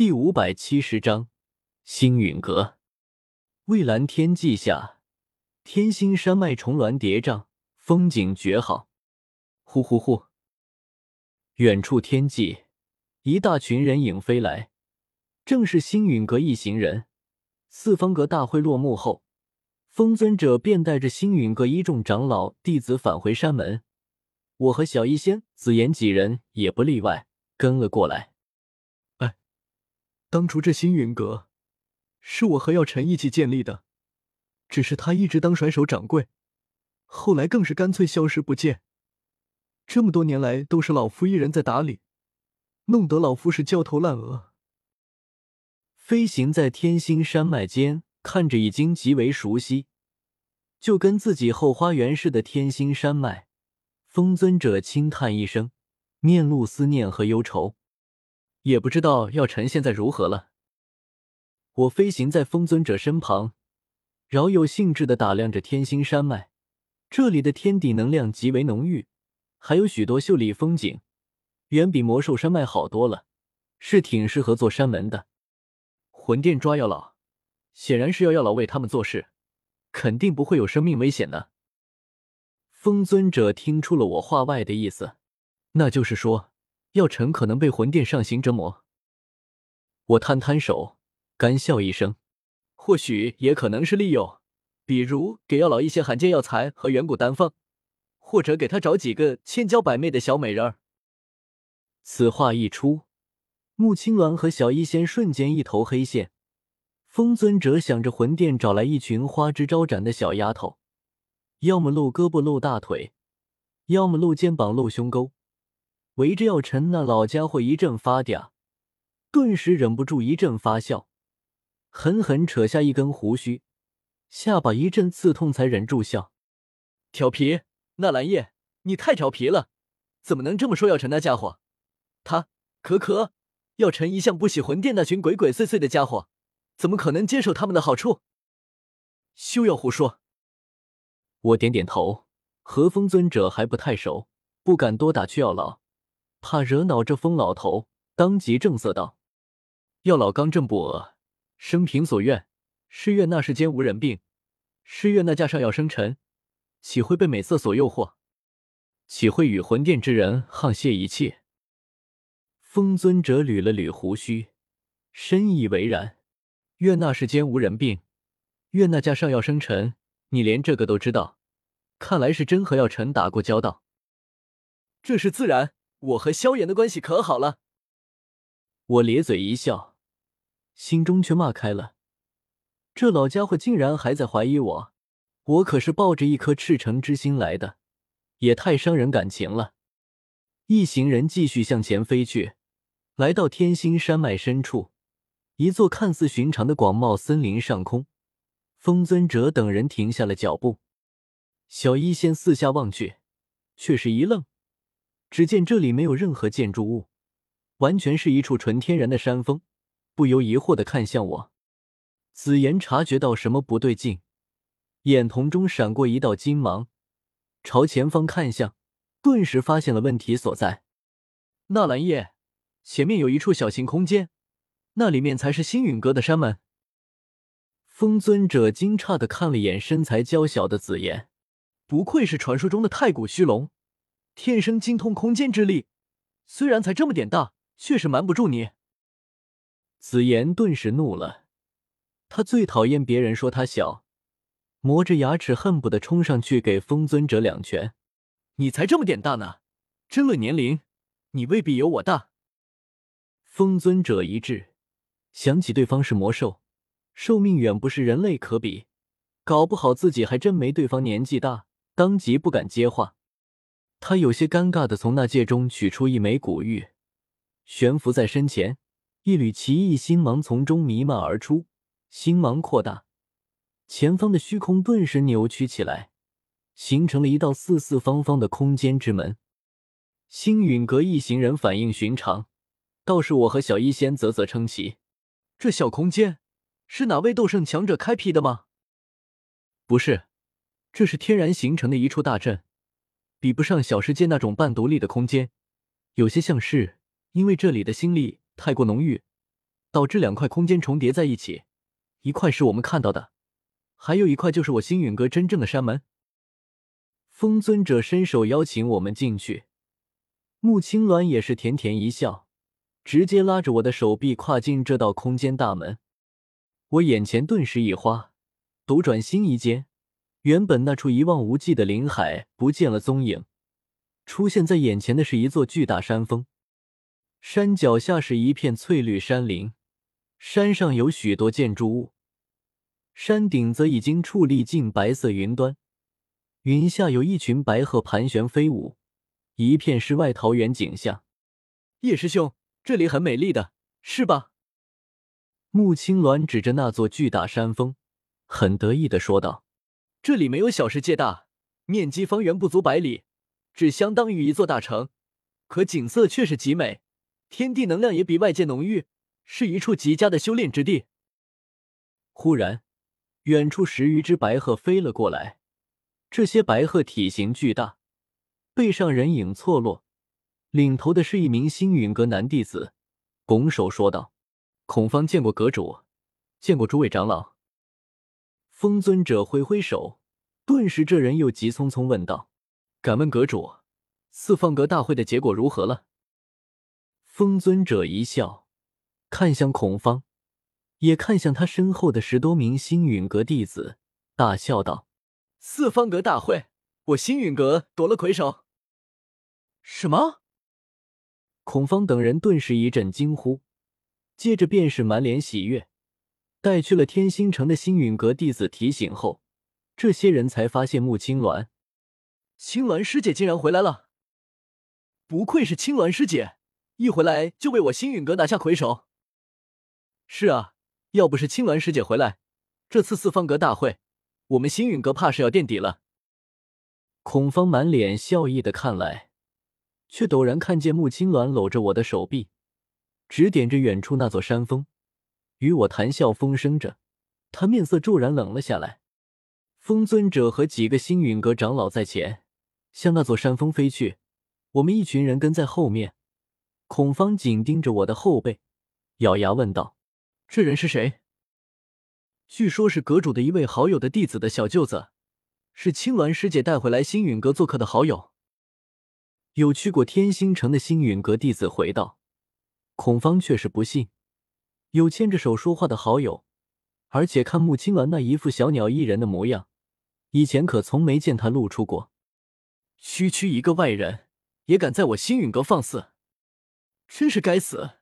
第五百七十章星陨阁。蔚蓝天际下，天星山脉重峦叠嶂，风景绝好。呼呼呼！远处天际，一大群人影飞来，正是星陨阁一行人。四方阁大会落幕后，风尊者便带着星陨阁一众长老弟子返回山门。我和小医仙、紫妍几人也不例外，跟了过来。当初这星云阁是我和耀尘一起建立的，只是他一直当甩手掌柜，后来更是干脆消失不见。这么多年来都是老夫一人在打理，弄得老夫是焦头烂额。飞行在天星山脉间，看着已经极为熟悉，就跟自己后花园似的天星山脉，风尊者轻叹一声，面露思念和忧愁。也不知道药尘现在如何了。我飞行在风尊者身旁，饶有兴致的打量着天星山脉。这里的天地能量极为浓郁，还有许多秀丽风景，远比魔兽山脉好多了，是挺适合做山门的。魂殿抓药老，显然是要药老为他们做事，肯定不会有生命危险的。风尊者听出了我话外的意思，那就是说。药尘可能被魂殿上行折磨，我摊摊手，干笑一声，或许也可能是利诱，比如给药老一些罕见药材和远古丹方，或者给他找几个千娇百媚的小美人儿。此话一出，穆青鸾和小医仙瞬间一头黑线。风尊者想着魂殿找来一群花枝招展的小丫头，要么露胳膊露大腿，要么露肩膀露胸沟。围着药尘那老家伙一阵发嗲，顿时忍不住一阵发笑，狠狠扯下一根胡须，下巴一阵刺痛，才忍住笑。调皮，纳兰叶，你太调皮了，怎么能这么说药尘那家伙？他可可，药尘一向不喜魂殿那群鬼鬼祟祟的家伙，怎么可能接受他们的好处？休要胡说！我点点头，和风尊者还不太熟，不敢多打趣药老。怕惹恼这疯老头，当即正色道：“药老刚正不阿，生平所愿，是愿那世间无人病，是愿那架上药生尘，岂会被美色所诱惑？岂会与魂殿之人沆瀣一气？”风尊者捋了捋胡须，深以为然：“愿那世间无人病，愿那架上药生尘。你连这个都知道，看来是真和药尘打过交道。这是自然。”我和萧炎的关系可好了？我咧嘴一笑，心中却骂开了：这老家伙竟然还在怀疑我！我可是抱着一颗赤诚之心来的，也太伤人感情了。一行人继续向前飞去，来到天星山脉深处，一座看似寻常的广袤森林上空，风尊者等人停下了脚步。小医仙四下望去，却是一愣。只见这里没有任何建筑物，完全是一处纯天然的山峰，不由疑惑的看向我。紫妍察觉到什么不对劲，眼瞳中闪过一道金芒，朝前方看向，顿时发现了问题所在。纳兰叶，前面有一处小型空间，那里面才是星陨阁的山门。风尊者惊诧的看了眼身材娇小的紫妍，不愧是传说中的太古虚龙。天生精通空间之力，虽然才这么点大，却是瞒不住你。紫妍顿时怒了，他最讨厌别人说他小，磨着牙齿恨不得冲上去给风尊者两拳。你才这么点大呢，争论年龄，你未必有我大。风尊者一滞，想起对方是魔兽，寿命远不是人类可比，搞不好自己还真没对方年纪大，当即不敢接话。他有些尴尬的从那戒中取出一枚古玉，悬浮在身前，一缕奇异星芒从中弥漫而出，星芒扩大，前方的虚空顿时扭曲起来，形成了一道四四方方的空间之门。星陨阁一行人反应寻常，倒是我和小医仙啧啧称奇：这小空间是哪位斗圣强者开辟的吗？不是，这是天然形成的一处大阵。比不上小世界那种半独立的空间，有些像是因为这里的心力太过浓郁，导致两块空间重叠在一起，一块是我们看到的，还有一块就是我星陨阁真正的山门。风尊者伸手邀请我们进去，穆青鸾也是甜甜一笑，直接拉着我的手臂跨进这道空间大门。我眼前顿时一花，斗转星移间，原本那处一望无际的林海不见了踪影，出现在眼前的是一座巨大山峰，山脚下是一片翠绿山林，山上有许多建筑物，山顶则已经矗立进白色云端，云下有一群白鹤盘旋飞舞，一片世外桃源景象。叶师兄，这里很美丽的，是吧？穆青鸾指着那座巨大山峰，很得意的说道：“这里没有小世界大，面积方圆不足百里，只相当于一座大城，可景色却是极美，天地能量也比外界浓郁，是一处极佳的修炼之地。”忽然，远处十余只白鹤飞了过来，这些白鹤体型巨大，背上人影错落，领头的是一名星陨阁男弟子，拱手说道。孔方见过阁主，见过诸位长老。风尊者挥挥手，顿时这人又急匆匆问道：“敢问阁主，四方阁大会的结果如何了？”风尊者一笑，看向孔方，也看向他身后的十多名星陨阁弟子，大笑道：“四方阁大会，我星陨阁夺了魁首。”什么？孔方等人顿时一阵惊呼。接着便是满脸喜悦，带去了天星城的星陨阁弟子提醒后，这些人才发现穆青鸾，青鸾师姐竟然回来了！不愧是青鸾师姐，一回来就为我星陨阁拿下魁首。是啊，要不是青鸾师姐回来，这次四方阁大会，我们星陨阁怕是要垫底了。孔方满脸笑意的看来，却陡然看见穆青鸾搂着我的手臂。指点着远处那座山峰，与我谈笑风生着。他面色骤然冷了下来。风尊者和几个星陨阁长老在前，向那座山峰飞去。我们一群人跟在后面。孔方紧盯着我的后背，咬牙问道：“这人是谁？”据说，是阁主的一位好友的弟子的小舅子，是青鸾师姐带回来星陨阁做客的好友。有去过天星城的星陨阁弟子回道。孔方却是不信，有牵着手说话的好友，而且看穆青鸾那一副小鸟依人的模样，以前可从没见她露出过。区区一个外人，也敢在我星陨阁放肆，真是该死！